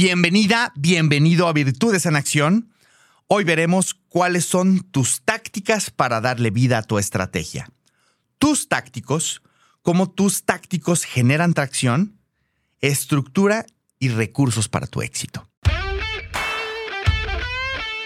Bienvenida, bienvenido a Virtudes en Acción. Hoy veremos cuáles son tus tácticas para darle vida a tu estrategia. Tus tácticos, cómo tus tácticos generan tracción, estructura y recursos para tu éxito.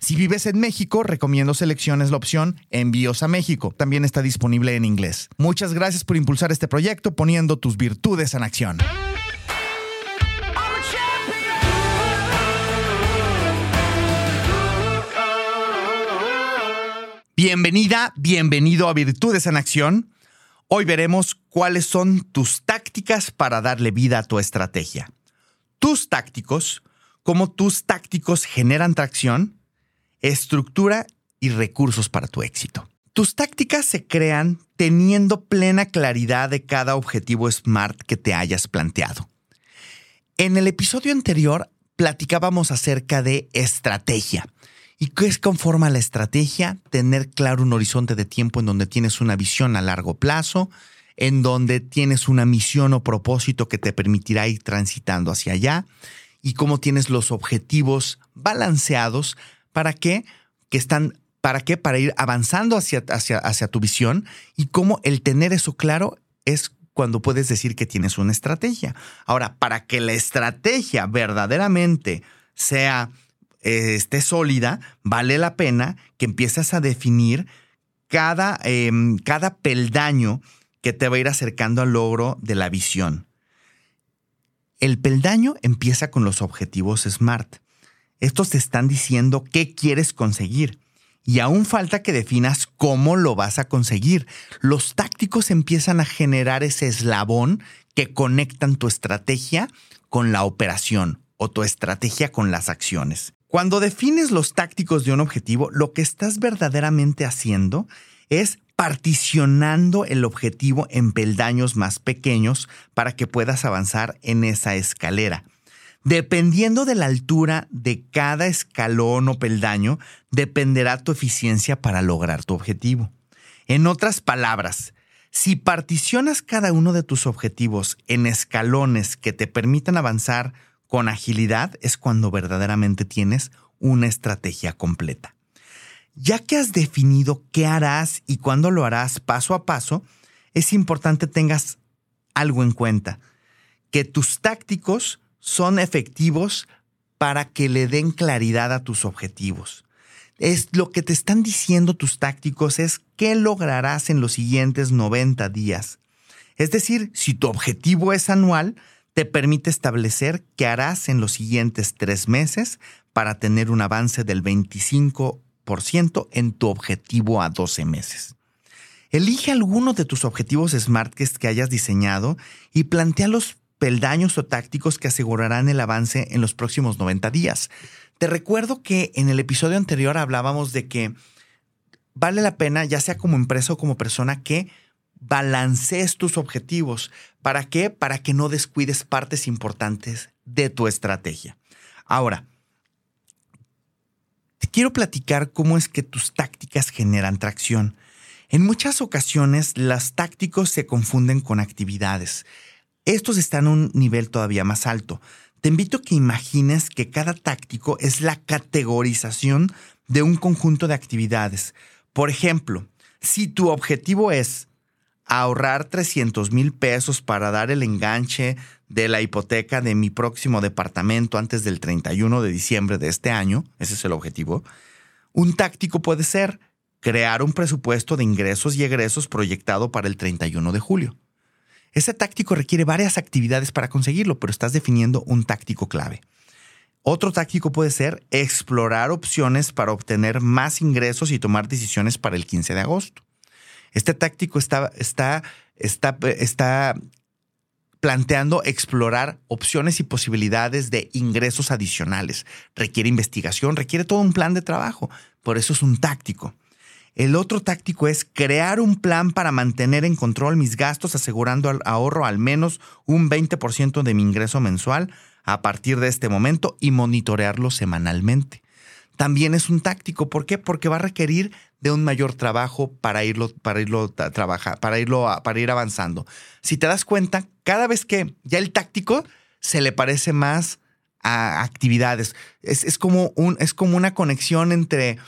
Si vives en México, recomiendo selecciones la opción Envíos a México. También está disponible en inglés. Muchas gracias por impulsar este proyecto poniendo tus virtudes en acción. Bienvenida, bienvenido a Virtudes en Acción. Hoy veremos cuáles son tus tácticas para darle vida a tu estrategia. Tus tácticos, cómo tus tácticos generan tracción estructura y recursos para tu éxito. Tus tácticas se crean teniendo plena claridad de cada objetivo SMART que te hayas planteado. En el episodio anterior platicábamos acerca de estrategia. ¿Y qué es conforma la estrategia? Tener claro un horizonte de tiempo en donde tienes una visión a largo plazo, en donde tienes una misión o propósito que te permitirá ir transitando hacia allá y cómo tienes los objetivos balanceados ¿Para qué? Que están, ¿para qué? Para ir avanzando hacia, hacia, hacia tu visión y cómo el tener eso claro es cuando puedes decir que tienes una estrategia. Ahora, para que la estrategia verdaderamente sea, eh, esté sólida, vale la pena que empieces a definir cada, em, cada peldaño que te va a ir acercando al logro de la visión. El peldaño empieza con los objetivos SMART. Estos te están diciendo qué quieres conseguir. Y aún falta que definas cómo lo vas a conseguir. Los tácticos empiezan a generar ese eslabón que conectan tu estrategia con la operación o tu estrategia con las acciones. Cuando defines los tácticos de un objetivo, lo que estás verdaderamente haciendo es particionando el objetivo en peldaños más pequeños para que puedas avanzar en esa escalera. Dependiendo de la altura de cada escalón o peldaño, dependerá tu eficiencia para lograr tu objetivo. En otras palabras, si particionas cada uno de tus objetivos en escalones que te permitan avanzar con agilidad, es cuando verdaderamente tienes una estrategia completa. Ya que has definido qué harás y cuándo lo harás paso a paso, es importante tengas algo en cuenta, que tus tácticos son efectivos para que le den claridad a tus objetivos. Es lo que te están diciendo tus tácticos es qué lograrás en los siguientes 90 días. Es decir, si tu objetivo es anual, te permite establecer qué harás en los siguientes tres meses para tener un avance del 25% en tu objetivo a 12 meses. Elige alguno de tus objetivos SMART que hayas diseñado y plantealos peldaños o tácticos que asegurarán el avance en los próximos 90 días. Te recuerdo que en el episodio anterior hablábamos de que vale la pena, ya sea como empresa o como persona, que balancees tus objetivos. ¿Para qué? Para que no descuides partes importantes de tu estrategia. Ahora, te quiero platicar cómo es que tus tácticas generan tracción. En muchas ocasiones, las tácticos se confunden con actividades. Estos están a un nivel todavía más alto. Te invito a que imagines que cada táctico es la categorización de un conjunto de actividades. Por ejemplo, si tu objetivo es ahorrar 300 mil pesos para dar el enganche de la hipoteca de mi próximo departamento antes del 31 de diciembre de este año, ese es el objetivo, un táctico puede ser crear un presupuesto de ingresos y egresos proyectado para el 31 de julio. Ese táctico requiere varias actividades para conseguirlo, pero estás definiendo un táctico clave. Otro táctico puede ser explorar opciones para obtener más ingresos y tomar decisiones para el 15 de agosto. Este táctico está, está, está, está planteando explorar opciones y posibilidades de ingresos adicionales. Requiere investigación, requiere todo un plan de trabajo. Por eso es un táctico. El otro táctico es crear un plan para mantener en control mis gastos, asegurando al ahorro al menos un 20% de mi ingreso mensual a partir de este momento y monitorearlo semanalmente. También es un táctico, ¿por qué? Porque va a requerir de un mayor trabajo para irlo, para irlo trabajar, para irlo para ir avanzando. Si te das cuenta, cada vez que ya el táctico se le parece más a actividades. Es, como, un, es como una conexión entre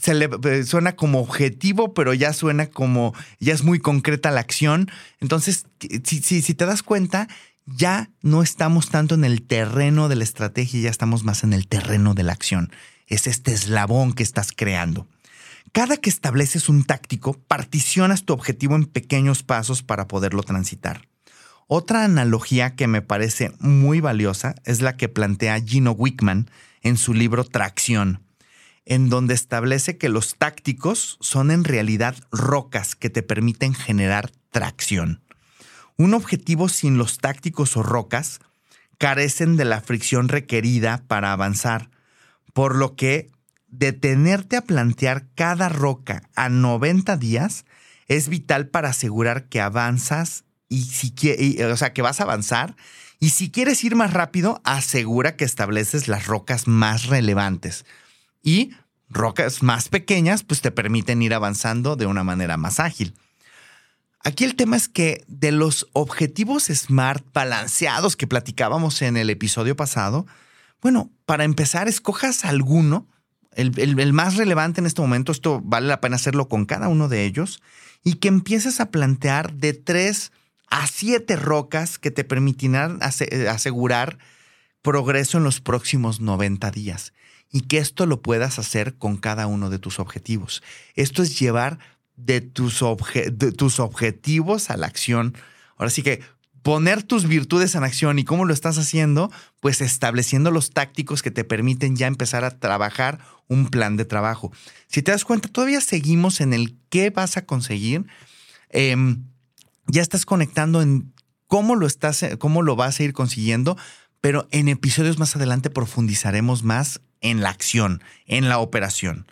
se le eh, suena como objetivo, pero ya suena como, ya es muy concreta la acción. Entonces, si, si te das cuenta, ya no estamos tanto en el terreno de la estrategia, ya estamos más en el terreno de la acción. Es este eslabón que estás creando. Cada que estableces un táctico, particionas tu objetivo en pequeños pasos para poderlo transitar. Otra analogía que me parece muy valiosa es la que plantea Gino Wickman en su libro Tracción en donde establece que los tácticos son en realidad rocas que te permiten generar tracción. Un objetivo sin los tácticos o rocas carecen de la fricción requerida para avanzar, por lo que detenerte a plantear cada roca a 90 días es vital para asegurar que avanzas y si o sea, que vas a avanzar y si quieres ir más rápido, asegura que estableces las rocas más relevantes y rocas más pequeñas pues te permiten ir avanzando de una manera más ágil. Aquí el tema es que de los objetivos SMART balanceados que platicábamos en el episodio pasado, bueno, para empezar, escojas alguno, el, más relevante en este momento, esto vale la pena hacerlo con cada uno de ellos, y que empieces a plantear de tres a siete rocas que te permitirán asegurar progreso en los próximos 90 días y que esto lo puedas hacer con cada uno de tus objetivos. Esto es llevar de tus, tus objetivos a la acción. Ahora sí que poner tus virtudes en acción y cómo lo estás haciendo, pues estableciendo los tácticos que te permiten ya empezar a trabajar un plan de trabajo. Si te das cuenta, todavía seguimos en el qué vas a conseguir. Em, ya estás conectando en cómo lo estás, cómo lo vas a ir consiguiendo, pero en episodios más adelante profundizaremos más en la acción, en la operación.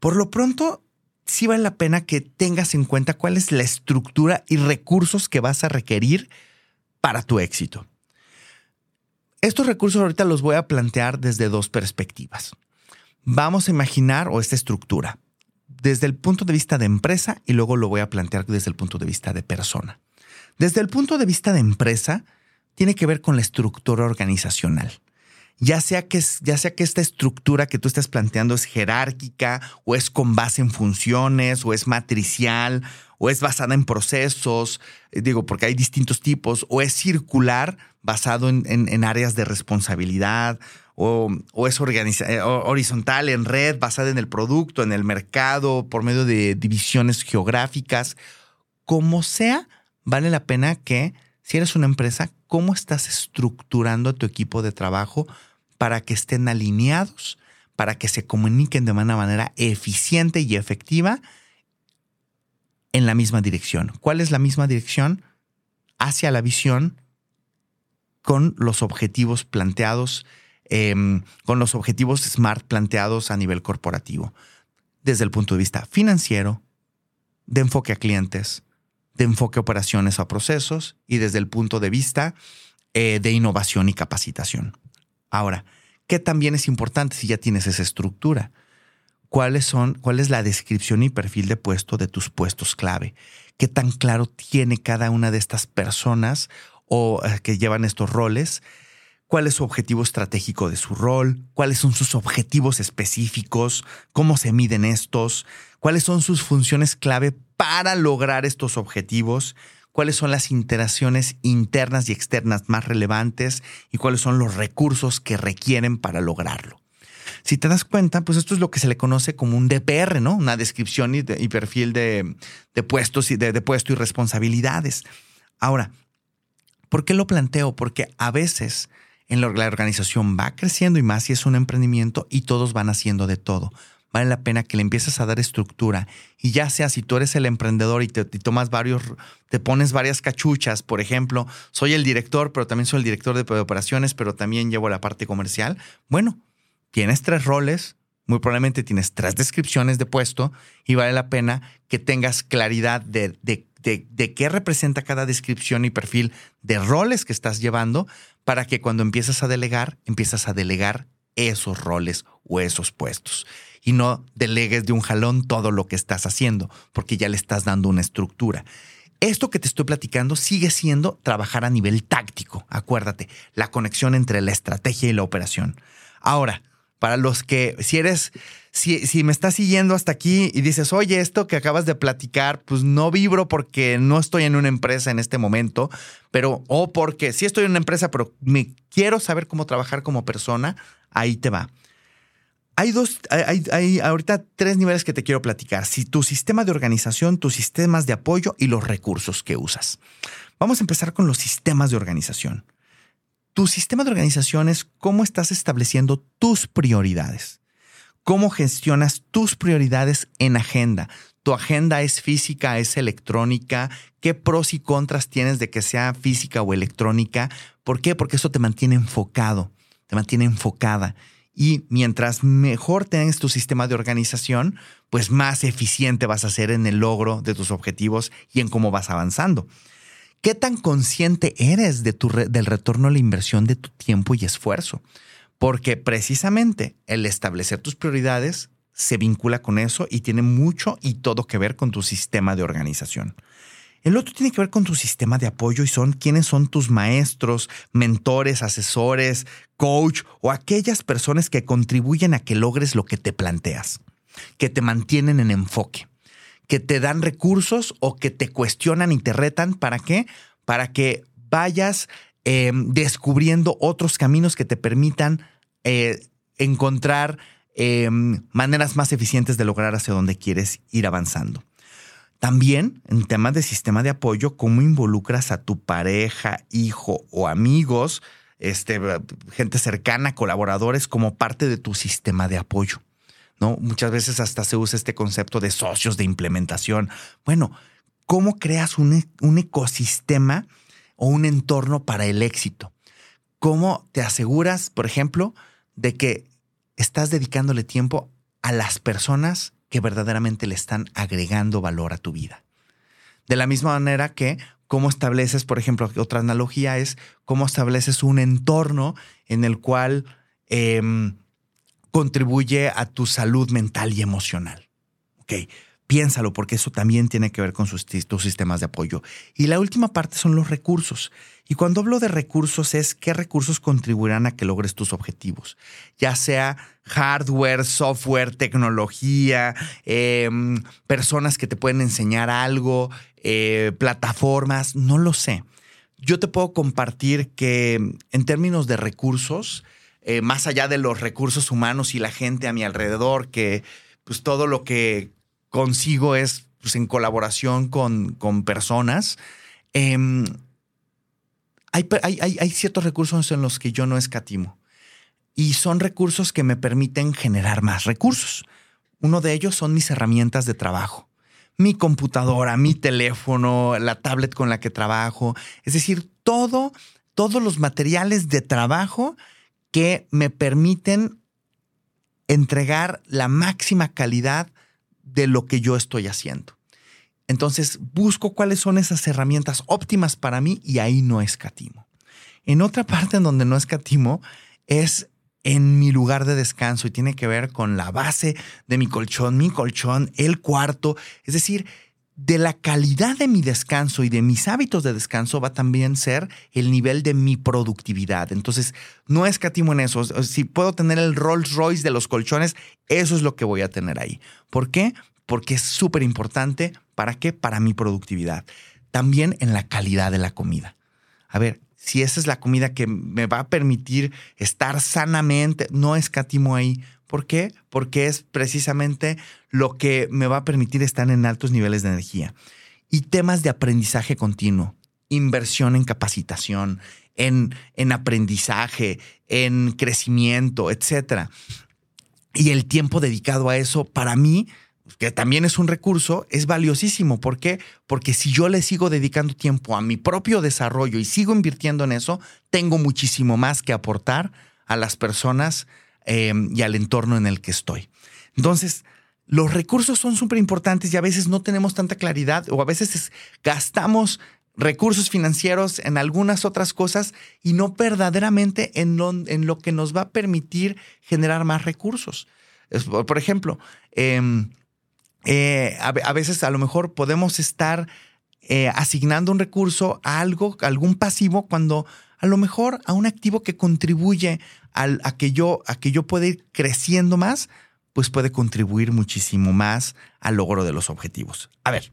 Por lo pronto, sí vale la pena que tengas en cuenta cuál es la estructura y recursos que vas a requerir para tu éxito. Estos recursos ahorita los voy a plantear desde dos perspectivas. Vamos a imaginar, o esta estructura, desde el punto de vista de empresa y luego lo voy a plantear desde el punto de vista de persona. Desde el punto de vista de empresa, tiene que ver con la estructura organizacional. Ya sea, que, ya sea que esta estructura que tú estás planteando es jerárquica o es con base en funciones o es matricial o es basada en procesos, eh, digo, porque hay distintos tipos, o es circular basado en, áreas de responsabilidad, o, es eh, horizontal en red, basada en el producto, en el mercado, por medio de divisiones geográficas. Como sea, vale la pena que si eres una empresa, ¿cómo estás estructurando tu equipo de trabajo para que estén alineados, para que se comuniquen de una manera eficiente y efectiva en la misma dirección? ¿Cuál es la misma dirección? Hacia la visión con los objetivos planteados, em, con los objetivos SMART planteados a nivel corporativo, desde el punto de vista financiero, de enfoque a clientes, de enfoque a operaciones a procesos y desde el punto de vista eh, de innovación y capacitación. Ahora, ¿qué también es importante si ya tienes esa estructura? ¿Cuáles son, cuál es la descripción y perfil de puesto de tus puestos clave? ¿Qué tan claro tiene cada una de estas personas o eh, que llevan estos roles? ¿Cuál es su objetivo estratégico de su rol? ¿Cuáles son sus objetivos específicos? ¿Cómo se miden estos? ¿Cuáles son sus funciones clave para lograr estos objetivos? ¿Cuáles son las interacciones internas y externas más relevantes? ¿Y cuáles son los recursos que requieren para lograrlo? Si te das cuenta, pues esto es lo que se le conoce como un DPR, ¿no? Una descripción y, perfil de, puestos y de, de puesto y responsabilidades. Ahora, ¿por qué lo planteo? Porque a veces en la, organización va creciendo y más si es un emprendimiento y todos van haciendo de todo. Vale la pena que le empieces a dar estructura y ya sea si tú eres el emprendedor y te tomas varios, te pones varias cachuchas, por ejemplo, soy el director, pero también soy el director de operaciones, pero también llevo la parte comercial. Bueno, tienes tres roles, muy probablemente tienes tres descripciones de puesto y vale la pena que tengas claridad de, de, de, qué representa cada descripción y perfil de roles que estás llevando para que cuando empiezas a delegar, empiezas a delegar esos roles o esos puestos y no delegues de un jalón todo lo que estás haciendo, porque ya le estás dando una estructura. Esto que te estoy platicando sigue siendo trabajar a nivel táctico. Acuérdate, la conexión entre la estrategia y la operación. Ahora, para los que, si eres, si, si, me estás siguiendo hasta aquí y dices, oye, esto que acabas de platicar, pues no vibro porque no estoy en una empresa en este momento, pero, o porque sí estoy en una empresa, pero me quiero saber cómo trabajar como persona, ahí te va. Hay dos, hay, hay ahorita tres niveles que te quiero platicar. Si tu sistema de organización, tus sistemas de apoyo y los recursos que usas. Vamos a empezar con los sistemas de organización. Tu sistema de organización es cómo estás estableciendo tus prioridades, cómo gestionas tus prioridades en agenda. Tu agenda es física, es electrónica, qué pros y contras tienes de que sea física o electrónica. ¿Por qué? Porque eso te mantiene enfocado, te mantiene enfocada. Y mientras mejor tengas tu sistema de organización, pues más eficiente vas a ser en el logro de tus objetivos y en cómo vas avanzando. ¿Qué tan consciente eres de tu del retorno a la inversión de tu tiempo y esfuerzo? Porque precisamente el establecer tus prioridades se vincula con eso y tiene mucho y todo que ver con tu sistema de organización. El otro tiene que ver con tu sistema de apoyo y son quiénes son tus maestros, mentores, asesores, coach o aquellas personas que contribuyen a que logres lo que te planteas, que te mantienen en enfoque que te dan recursos o que te cuestionan y te retan. ¿Para qué? Para que vayas em, descubriendo otros caminos que te permitan eh, encontrar em, maneras más eficientes de lograr hacia donde quieres ir avanzando. También en temas de sistema de apoyo, cómo involucras a tu pareja, hijo o amigos, este, gente cercana, colaboradores, como parte de tu sistema de apoyo. Muchas veces hasta se usa este concepto de socios de implementación. Bueno, ¿cómo creas un, e, un ecosistema o un entorno para el éxito? ¿Cómo te aseguras, por ejemplo, de que estás dedicándole tiempo a las personas que verdaderamente le están agregando valor a tu vida? De la misma manera que cómo estableces, por ejemplo, otra analogía es cómo estableces un entorno en el cual em, contribuye a tu salud mental y emocional. Ok, piénsalo porque eso también tiene que ver con sus, tus sistemas de apoyo. Y la última parte son los recursos. Y cuando hablo de recursos es qué recursos contribuirán a que logres tus objetivos, ya sea hardware, software, tecnología, em, personas que te pueden enseñar algo, eh, plataformas, no lo sé. Yo te puedo compartir que en términos de recursos, eh, más allá de los recursos humanos y la gente a mi alrededor, que pues todo lo que consigo es pues, en colaboración con, con personas. Em, hay, hay, ciertos recursos en los que yo no escatimo y son recursos que me permiten generar más recursos. Uno de ellos son mis herramientas de trabajo. Mi computadora, mi teléfono, la tablet con la que trabajo. Es decir, todo, todos los materiales de trabajo que me permiten entregar la máxima calidad de lo que yo estoy haciendo. Entonces busco cuáles son esas herramientas óptimas para mí y ahí no escatimo. En otra parte en donde no escatimo es en mi lugar de descanso y tiene que ver con la base de mi colchón, mi colchón, el cuarto. Es decir, de la calidad de mi descanso y de mis hábitos de descanso va también ser el nivel de mi productividad. Entonces, no escatimo en eso. Si puedo tener el Rolls Royce de los colchones, eso es lo que voy a tener ahí. ¿Por qué? Porque es súper importante. ¿Para qué? Para mi productividad. También en la calidad de la comida. A ver, si esa es la comida que me va a permitir estar sanamente, no escatimo ahí ¿Por qué? Porque es precisamente lo que me va a permitir estar en altos niveles de energía. Y temas de aprendizaje continuo, inversión en capacitación, en, en aprendizaje, en crecimiento, etc. Y el tiempo dedicado a eso, para mí, que también es un recurso, es valiosísimo. ¿Por qué? Porque si yo le sigo dedicando tiempo a mi propio desarrollo y sigo invirtiendo en eso, tengo muchísimo más que aportar a las personas em, y al entorno en el que estoy. Entonces, los recursos son súper importantes y a veces no tenemos tanta claridad o a veces gastamos recursos financieros en algunas otras cosas y no verdaderamente en lo, en lo que nos va a permitir generar más recursos. por ejemplo, em, eh, a, veces a lo mejor podemos estar eh, asignando un recurso a algo, a algún pasivo, cuando a lo mejor a un activo que contribuye a, que yo, a que yo pueda ir creciendo más, pues puede contribuir muchísimo más al logro de los objetivos. A ver,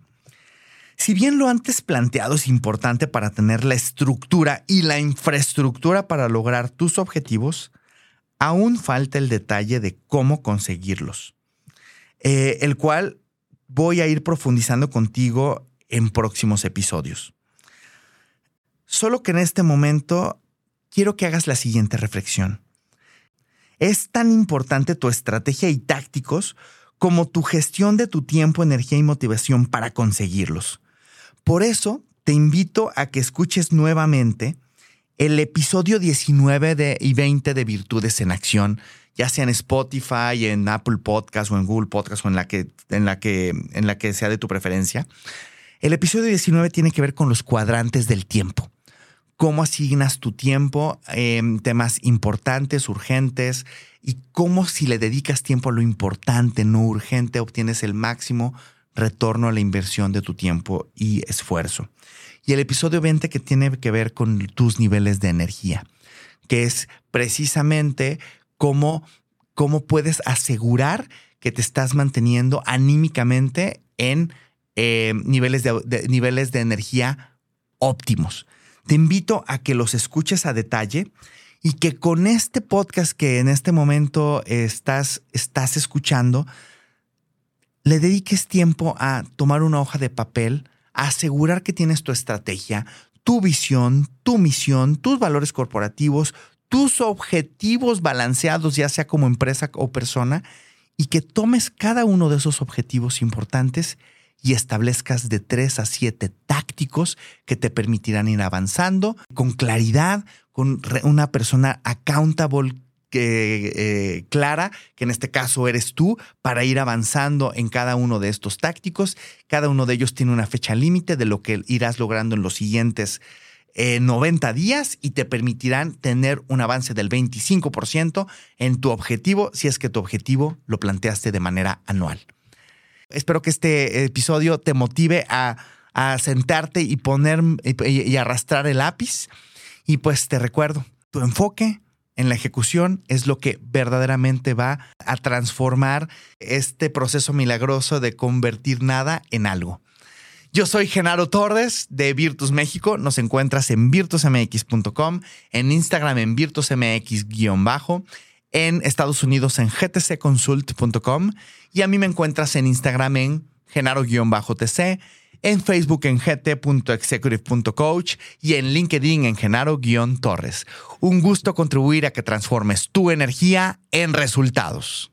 si bien lo antes planteado es importante para tener la estructura y la infraestructura para lograr tus objetivos, aún falta el detalle de cómo conseguirlos. Eh, el cual voy a ir profundizando contigo en próximos episodios. Solo que en este momento quiero que hagas la siguiente reflexión. Es tan importante tu estrategia y tácticos como tu gestión de tu tiempo, energía y motivación para conseguirlos. Por eso te invito a que escuches nuevamente el episodio 19 y 20 de Virtudes en Acción, ya sea en Spotify, en Apple Podcast o en Google Podcast o en la que, en la que, en la que sea de tu preferencia. El episodio 19 tiene que ver con los cuadrantes del tiempo. Cómo asignas tu tiempo en temas importantes, urgentes, y cómo si le dedicas tiempo a lo importante, no urgente, obtienes el máximo retorno a la inversión de tu tiempo y esfuerzo. Y el episodio 20 que tiene que ver con tus niveles de energía, que es precisamente cómo, cómo puedes asegurar que te estás manteniendo anímicamente en eh, niveles, de, niveles de energía óptimos. Te invito a que los escuches a detalle y que con este podcast que en este momento estás, estás escuchando, le dediques tiempo a tomar una hoja de papel, a asegurar que tienes tu estrategia, tu visión, tu misión, tus valores corporativos, tus objetivos balanceados, ya sea como empresa o persona, y que tomes cada uno de esos objetivos importantes y establezcas de tres a siete tácticos que te permitirán ir avanzando con claridad, con una persona accountable eh, clara, que en este caso eres tú, para ir avanzando en cada uno de estos tácticos. Cada uno de ellos tiene una fecha límite de lo que irás logrando en los siguientes 90 días y te permitirán tener un avance del 25% en tu objetivo si es que tu objetivo lo planteaste de manera anual. Espero que este episodio te motive a, sentarte y poner y, arrastrar el lápiz. Y pues te recuerdo, tu enfoque en la ejecución es lo que verdaderamente va a transformar este proceso milagroso de convertir nada en algo. Yo soy Genaro Torres de Virtus México. Nos encuentras en virtusmx.com, en Instagram en virtusmx-bajo, en Estados Unidos en gtcconsult.com y a mí me encuentras en Instagram en genaro-tc, en Facebook en gt.executive.coach y en LinkedIn en genaro-torres. Un gusto contribuir a que transformes tu energía en resultados.